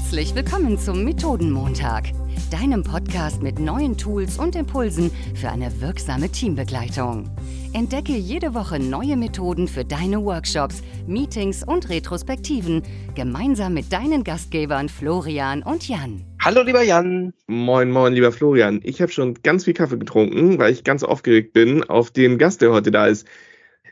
Herzlich willkommen zum Methodenmontag, deinem Podcast mit neuen Tools und Impulsen für eine wirksame Teambegleitung. Entdecke jede Woche neue Methoden für deine Workshops, Meetings und Retrospektiven gemeinsam mit deinen Gastgebern Florian und Jan. Hallo lieber Jan. Moin, moin, lieber Florian. Ich habe schon ganz viel Kaffee getrunken, weil ich ganz aufgeregt bin auf den Gast, der heute da ist.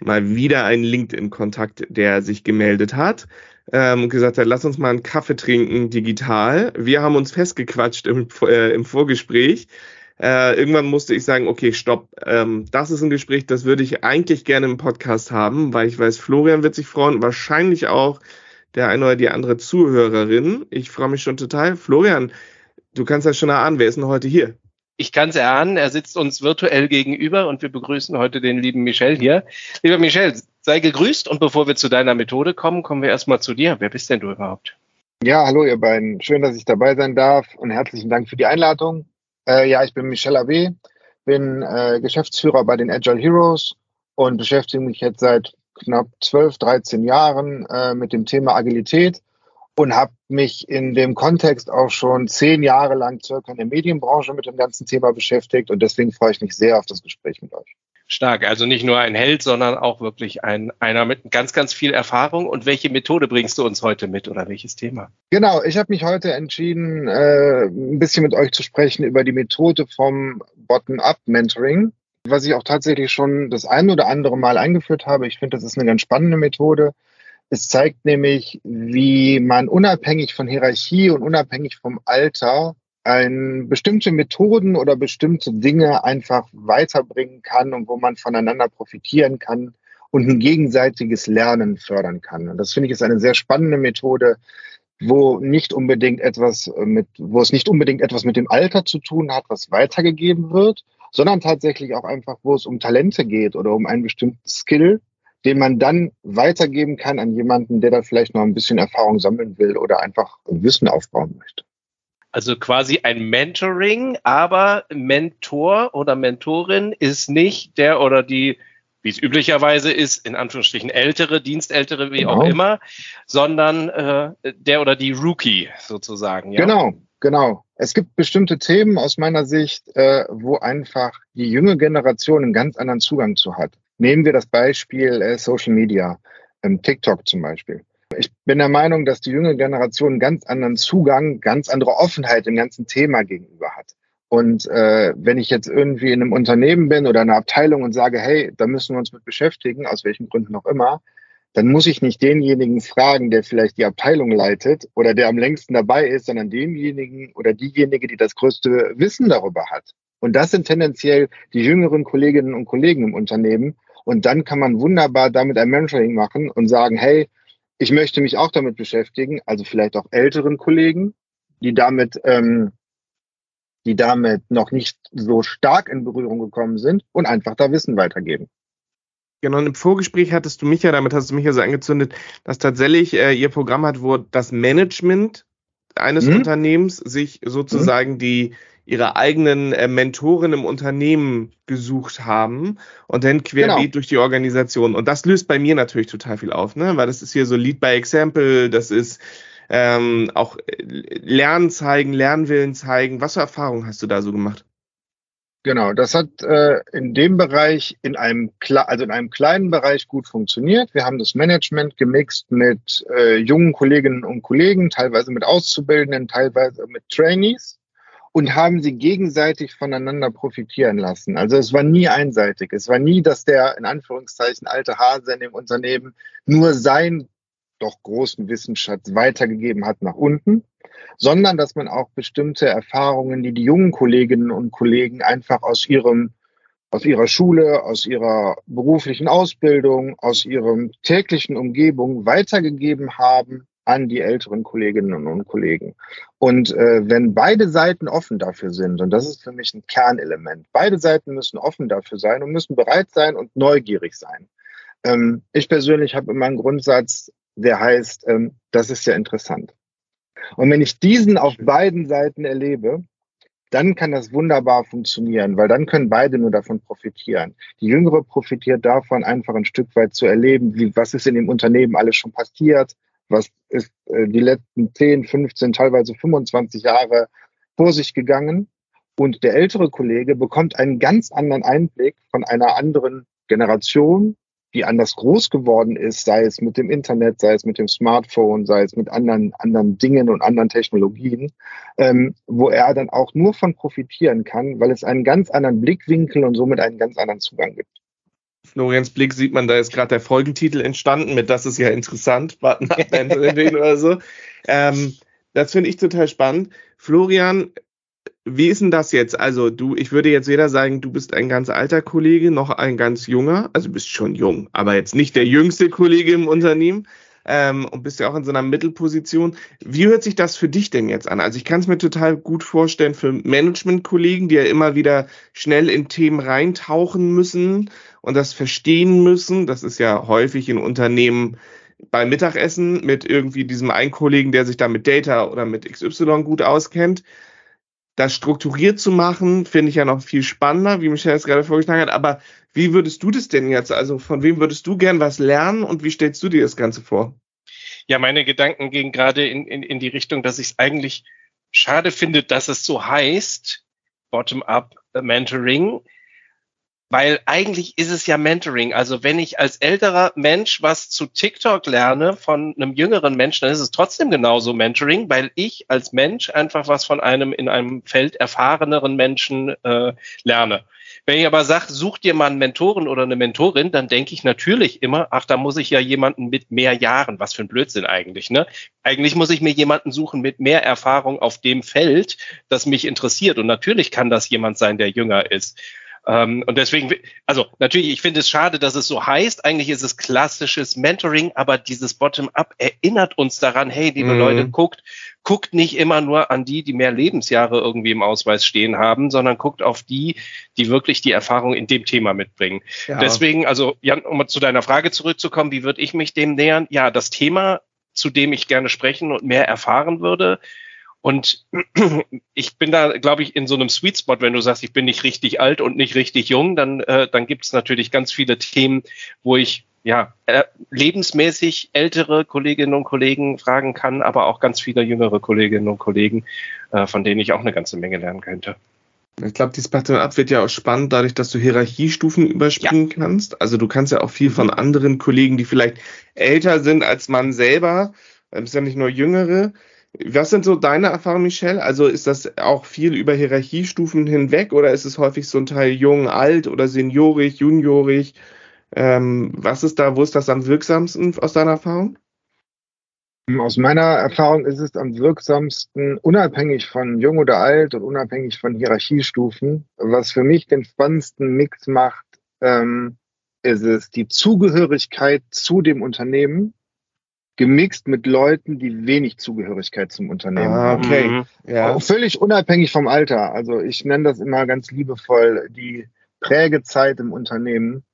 Mal wieder ein LinkedIn-Kontakt, der sich gemeldet hat ähm, und gesagt hat, lass uns mal einen Kaffee trinken digital. Wir haben uns festgequatscht im, äh, im Vorgespräch. Äh, irgendwann musste ich sagen, okay, stopp, ähm, das ist ein Gespräch, das würde ich eigentlich gerne im Podcast haben, weil ich weiß, Florian wird sich freuen, wahrscheinlich auch der eine oder die andere Zuhörerin. Ich freue mich schon total. Florian, du kannst das schon erahnen, wer ist denn heute hier? Ich kann es erahnen, er sitzt uns virtuell gegenüber und wir begrüßen heute den lieben Michel hier. Lieber Michel, sei gegrüßt und bevor wir zu deiner Methode kommen, kommen wir erstmal zu dir. Wer bist denn du überhaupt? Ja, hallo ihr beiden. Schön, dass ich dabei sein darf und herzlichen Dank für die Einladung. Äh, ja, ich bin Michel Abe, bin äh, Geschäftsführer bei den Agile Heroes und beschäftige mich jetzt seit knapp 12, 13 Jahren äh, mit dem Thema Agilität und habe mich in dem Kontext auch schon zehn Jahre lang circa in der Medienbranche mit dem ganzen Thema beschäftigt und deswegen freue ich mich sehr auf das Gespräch mit euch. Stark, also nicht nur ein Held, sondern auch wirklich ein, einer mit ganz, ganz viel Erfahrung. Und welche Methode bringst du uns heute mit oder welches Thema? Genau, ich habe mich heute entschieden, äh, ein bisschen mit euch zu sprechen über die Methode vom Bottom-up-Mentoring, was ich auch tatsächlich schon das ein oder andere Mal eingeführt habe. Ich finde, das ist eine ganz spannende Methode. Es zeigt nämlich, wie man unabhängig von Hierarchie und unabhängig vom Alter ein, bestimmte Methoden oder bestimmte Dinge einfach weiterbringen kann und wo man voneinander profitieren kann und ein gegenseitiges Lernen fördern kann. Und das finde ich ist eine sehr spannende Methode, wo nicht unbedingt etwas mit, wo es nicht unbedingt etwas mit dem Alter zu tun hat, was weitergegeben wird, sondern tatsächlich auch einfach, wo es um Talente geht oder um einen bestimmten Skill, den man dann weitergeben kann an jemanden, der da vielleicht noch ein bisschen Erfahrung sammeln will oder einfach Wissen aufbauen möchte. Also quasi ein Mentoring, aber Mentor oder Mentorin ist nicht der oder die, wie es üblicherweise ist, in Anführungsstrichen ältere, Dienstältere, wie genau. auch immer, sondern äh, der oder die Rookie sozusagen. Ja? Genau, genau. Es gibt bestimmte Themen aus meiner Sicht, äh, wo einfach die junge Generation einen ganz anderen Zugang zu hat. Nehmen wir das Beispiel äh, Social Media, ähm, TikTok zum Beispiel. Ich bin der Meinung, dass die junge Generation einen ganz anderen Zugang, ganz andere Offenheit dem ganzen Thema gegenüber hat. Und äh, wenn ich jetzt irgendwie in einem Unternehmen bin oder einer Abteilung und sage, hey, da müssen wir uns mit beschäftigen, aus welchen Gründen auch immer, dann muss ich nicht denjenigen fragen, der vielleicht die Abteilung leitet oder der am längsten dabei ist, sondern denjenigen oder diejenige, die das größte Wissen darüber hat. Und das sind tendenziell die jüngeren Kolleginnen und Kollegen im Unternehmen. Und dann kann man wunderbar damit ein Mentoring machen und sagen, hey, ich möchte mich auch damit beschäftigen, also vielleicht auch älteren Kollegen, die damit, ähm, die damit noch nicht so stark in Berührung gekommen sind und einfach da Wissen weitergeben. Genau, und im Vorgespräch hattest du mich ja, damit hast du mich ja so angezündet, dass tatsächlich äh, ihr Programm hat, wo das Management eines mhm. Unternehmens sich sozusagen mhm. die ihre eigenen äh, Mentoren im Unternehmen gesucht haben und dann querbeet genau. durch die Organisation. Und das löst bei mir natürlich total viel auf, ne? weil das ist hier so Lead by Example, das ist ähm, auch äh, Lernen zeigen, Lernwillen zeigen. Was für Erfahrungen hast du da so gemacht? Genau, das hat äh, in dem Bereich, in einem, also in einem kleinen Bereich gut funktioniert. Wir haben das Management gemixt mit äh, jungen Kolleginnen und Kollegen, teilweise mit Auszubildenden, teilweise mit Trainees und haben sie gegenseitig voneinander profitieren lassen. Also es war nie einseitig. Es war nie, dass der in Anführungszeichen alte Hase in dem Unternehmen nur sein doch großen Wissensschatz weitergegeben hat nach unten, sondern dass man auch bestimmte Erfahrungen, die die jungen Kolleginnen und Kollegen einfach aus ihrem aus ihrer Schule, aus ihrer beruflichen Ausbildung, aus ihrem täglichen Umgebung weitergegeben haben an die älteren Kolleginnen und Kollegen. Und äh, wenn beide Seiten offen dafür sind, und das ist für mich ein Kernelement, beide Seiten müssen offen dafür sein und müssen bereit sein und neugierig sein. Ähm, ich persönlich habe immer einen Grundsatz, der heißt, ähm, das ist ja interessant. Und wenn ich diesen auf beiden Seiten erlebe, dann kann das wunderbar funktionieren, weil dann können beide nur davon profitieren. Die Jüngere profitiert davon, einfach ein Stück weit zu erleben, wie, was ist in dem Unternehmen alles schon passiert, Was ist äh, die letzten 10, 15, teilweise 25 Jahre vor sich gegangen? Und der ältere Kollege bekommt einen ganz anderen Einblick von einer anderen Generation, die anders groß geworden ist, sei es mit dem Internet, sei es mit dem Smartphone, sei es mit anderen, anderen Dingen und anderen Technologien, ähm, wo er dann auch nur von profitieren kann, weil es einen ganz anderen Blickwinkel und somit einen ganz anderen Zugang gibt. Florians Blick sieht man, da ist gerade der Folgentitel entstanden mit Das ist ja interessant, warten oder so. Ähm, das finde ich total spannend. Florian, wie ist denn das jetzt? Also du, ich würde jetzt weder sagen, du bist ein ganz alter Kollege, noch ein ganz junger. Also du bist schon jung, aber jetzt nicht der jüngste Kollege im Unternehmen. Ähm, und bist ja auch in so einer Mittelposition. Wie hört sich das für dich denn jetzt an? Also ich kann es mir total gut vorstellen für Management-Kollegen, die ja immer wieder schnell in Themen reintauchen müssen und das verstehen müssen. Das ist ja häufig in Unternehmen beim Mittagessen mit irgendwie diesem einen Kollegen, der sich da mit Data oder mit XY gut auskennt das strukturiert zu machen, finde ich ja noch viel spannender, wie Michelle es gerade vorgeschlagen hat. Aber wie würdest du das denn jetzt? Also von wem würdest du gern was lernen und wie stellst du dir das Ganze vor? Ja, meine Gedanken gehen gerade in, in, in die Richtung, dass ich es eigentlich schade finde, dass es so heißt, Bottom-up Mentoring, weil eigentlich ist es ja Mentoring. Also wenn ich als älterer Mensch was zu TikTok lerne von einem jüngeren Menschen, dann ist es trotzdem genauso Mentoring, weil ich als Mensch einfach was von einem in einem Feld erfahreneren Menschen äh, lerne. Wenn ich aber sage, such dir mal einen Mentoren oder eine Mentorin, dann denke ich natürlich immer, ach, da muss ich ja jemanden mit mehr Jahren. Was für ein Blödsinn eigentlich, ne? Eigentlich muss ich mir jemanden suchen mit mehr Erfahrung auf dem Feld, das mich interessiert. Und natürlich kann das jemand sein, der jünger ist. Ähm, und deswegen, also natürlich, ich finde es schade, dass es so heißt. Eigentlich ist es klassisches Mentoring, aber dieses Bottom-up erinnert uns daran, hey, liebe mhm. Leute, guckt, guckt nicht immer nur an die, die mehr Lebensjahre irgendwie im Ausweis stehen haben, sondern guckt auf die, die wirklich die Erfahrung in dem Thema mitbringen. Ja. Deswegen, also Jan, um zu deiner Frage zurückzukommen, wie würde ich mich dem nähern? Ja, das Thema, zu dem ich gerne sprechen und mehr erfahren würde, und ich bin da, glaube ich, in so einem Sweet Spot, wenn du sagst, ich bin nicht richtig alt und nicht richtig jung, dann, äh, dann gibt es natürlich ganz viele Themen, wo ich ja äh, lebensmäßig ältere Kolleginnen und Kollegen fragen kann, aber auch ganz viele jüngere Kolleginnen und Kollegen, äh, von denen ich auch eine ganze Menge lernen könnte. Ich glaube, dieses Bottom-up wird ja auch spannend, dadurch, dass du Hierarchiestufen überspringen ja. kannst. Also du kannst ja auch viel von anderen Kollegen, die vielleicht älter sind als man selber, es ist ja nicht nur jüngere, was sind so deine Erfahrungen, Michelle? Also ist das auch viel über Hierarchiestufen hinweg oder ist es häufig so ein Teil jung, alt oder seniorig, juniorig? Ähm, was ist da, wo ist das am wirksamsten aus deiner Erfahrung? Aus meiner Erfahrung ist es am wirksamsten, unabhängig von jung oder alt und unabhängig von Hierarchiestufen. Was für mich den spannendsten Mix macht, ähm, ist es die Zugehörigkeit zu dem Unternehmen gemixt mit Leuten, die wenig Zugehörigkeit zum Unternehmen ah, okay. haben. Mhm. Ja. Auch völlig unabhängig vom Alter. Also ich nenne das immer ganz liebevoll die Prägezeit im Unternehmen.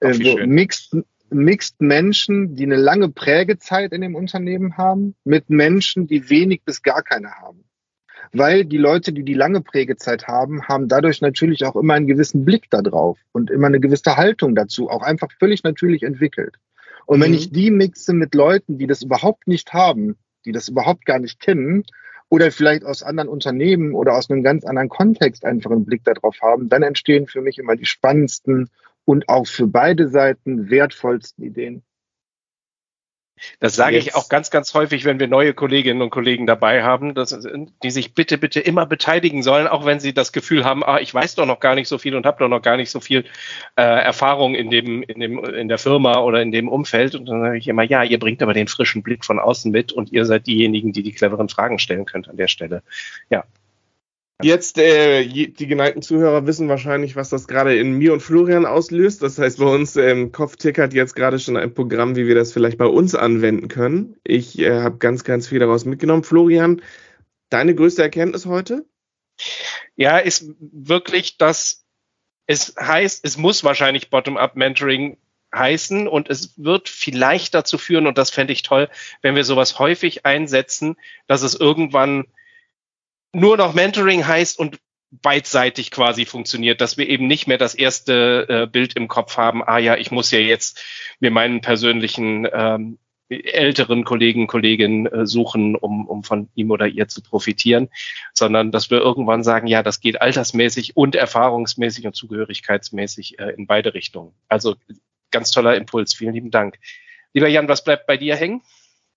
Also mixed, mixed Menschen, die eine lange Prägezeit in dem Unternehmen haben, mit Menschen, die wenig bis gar keine haben. Weil die Leute, die die lange Prägezeit haben, haben dadurch natürlich auch immer einen gewissen Blick darauf und immer eine gewisse Haltung dazu, auch einfach völlig natürlich entwickelt. Und wenn mhm. ich die mixe mit Leuten, die das überhaupt nicht haben, die das überhaupt gar nicht kennen, oder vielleicht aus anderen Unternehmen oder aus einem ganz anderen Kontext einfach einen Blick darauf haben, dann entstehen für mich immer die spannendsten und auch für beide Seiten wertvollsten Ideen. Das sage Jetzt. ich auch ganz, ganz häufig, wenn wir neue Kolleginnen und Kollegen dabei haben, dass, die sich bitte, bitte immer beteiligen sollen, auch wenn sie das Gefühl haben, ah, ich weiß doch noch gar nicht so viel und habe doch noch gar nicht so viel äh, Erfahrung in dem, in dem, in der Firma oder in dem Umfeld. Und dann sage ich immer, ja, ihr bringt aber den frischen Blick von außen mit und ihr seid diejenigen, die die cleveren Fragen stellen könnt an der Stelle. Ja, Jetzt, äh, die geneigten Zuhörer wissen wahrscheinlich, was das gerade in mir und Florian auslöst. Das heißt, bei uns im ähm, Kopf tickert jetzt gerade schon ein Programm, wie wir das vielleicht bei uns anwenden können. Ich äh, habe ganz, ganz viel daraus mitgenommen. Florian, deine größte Erkenntnis heute? Ja, ist wirklich, dass es heißt, es muss wahrscheinlich Bottom-up-Mentoring heißen und es wird vielleicht dazu führen, und das fände ich toll, wenn wir sowas häufig einsetzen, dass es irgendwann nur noch Mentoring heißt und beidseitig quasi funktioniert, dass wir eben nicht mehr das erste äh, Bild im Kopf haben, ah ja, ich muss ja jetzt mir meinen persönlichen ähm, älteren Kollegen, Kolleginnen äh, suchen, um, um von ihm oder ihr zu profitieren, sondern dass wir irgendwann sagen, ja, das geht altersmäßig und erfahrungsmäßig und zugehörigkeitsmäßig äh, in beide Richtungen. Also ganz toller Impuls. Vielen lieben Dank. Lieber Jan, was bleibt bei dir hängen?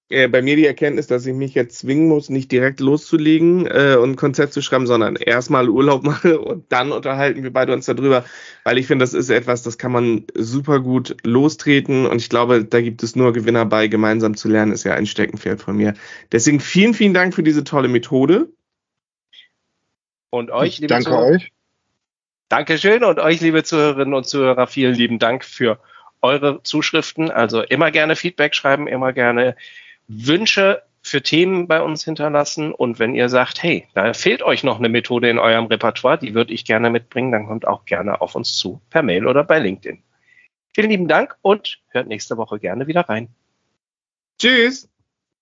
Äh, bei mir die Erkenntnis, dass ich mich jetzt zwingen muss, nicht direkt loszulegen äh, und ein Konzept zu schreiben, sondern erstmal Urlaub mache und dann unterhalten wir beide uns darüber, weil ich finde, das ist etwas, das kann man super gut lostreten und ich glaube, da gibt es nur Gewinner bei, gemeinsam zu lernen, ist ja ein Steckenpferd von mir. Deswegen vielen, vielen Dank für diese tolle Methode. Und euch, liebe Danke Zuhörer, euch. Dankeschön und euch, liebe Zuhörerinnen und Zuhörer, vielen lieben Dank für eure Zuschriften. Also immer gerne Feedback schreiben, immer gerne Wünsche für Themen bei uns hinterlassen. Und wenn ihr sagt, hey, da fehlt euch noch eine Methode in eurem Repertoire, die würde ich gerne mitbringen, dann kommt auch gerne auf uns zu, per Mail oder bei LinkedIn. Vielen lieben Dank und hört nächste Woche gerne wieder rein. Tschüss.